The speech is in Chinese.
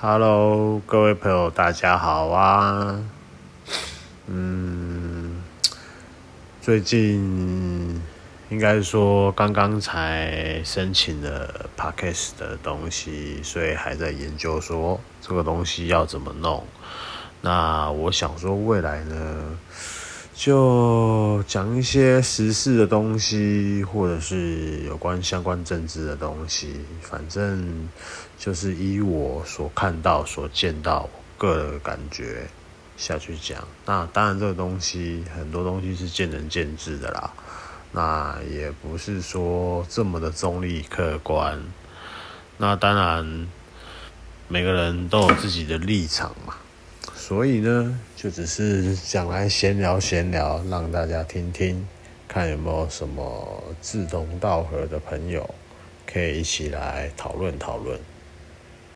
Hello，各位朋友，大家好啊！嗯，最近应该说刚刚才申请了 Podcast 的东西，所以还在研究说这个东西要怎么弄。那我想说，未来呢，就讲一些时事的东西，或者是有关相关政治的东西，反正就是依我所看到、所见到、个人感觉下去讲。那当然，这个东西很多东西是见仁见智的啦，那也不是说这么的中立客观。那当然，每个人都有自己的立场嘛。所以呢，就只是想来闲聊闲聊，让大家听听，看有没有什么志同道合的朋友，可以一起来讨论讨论。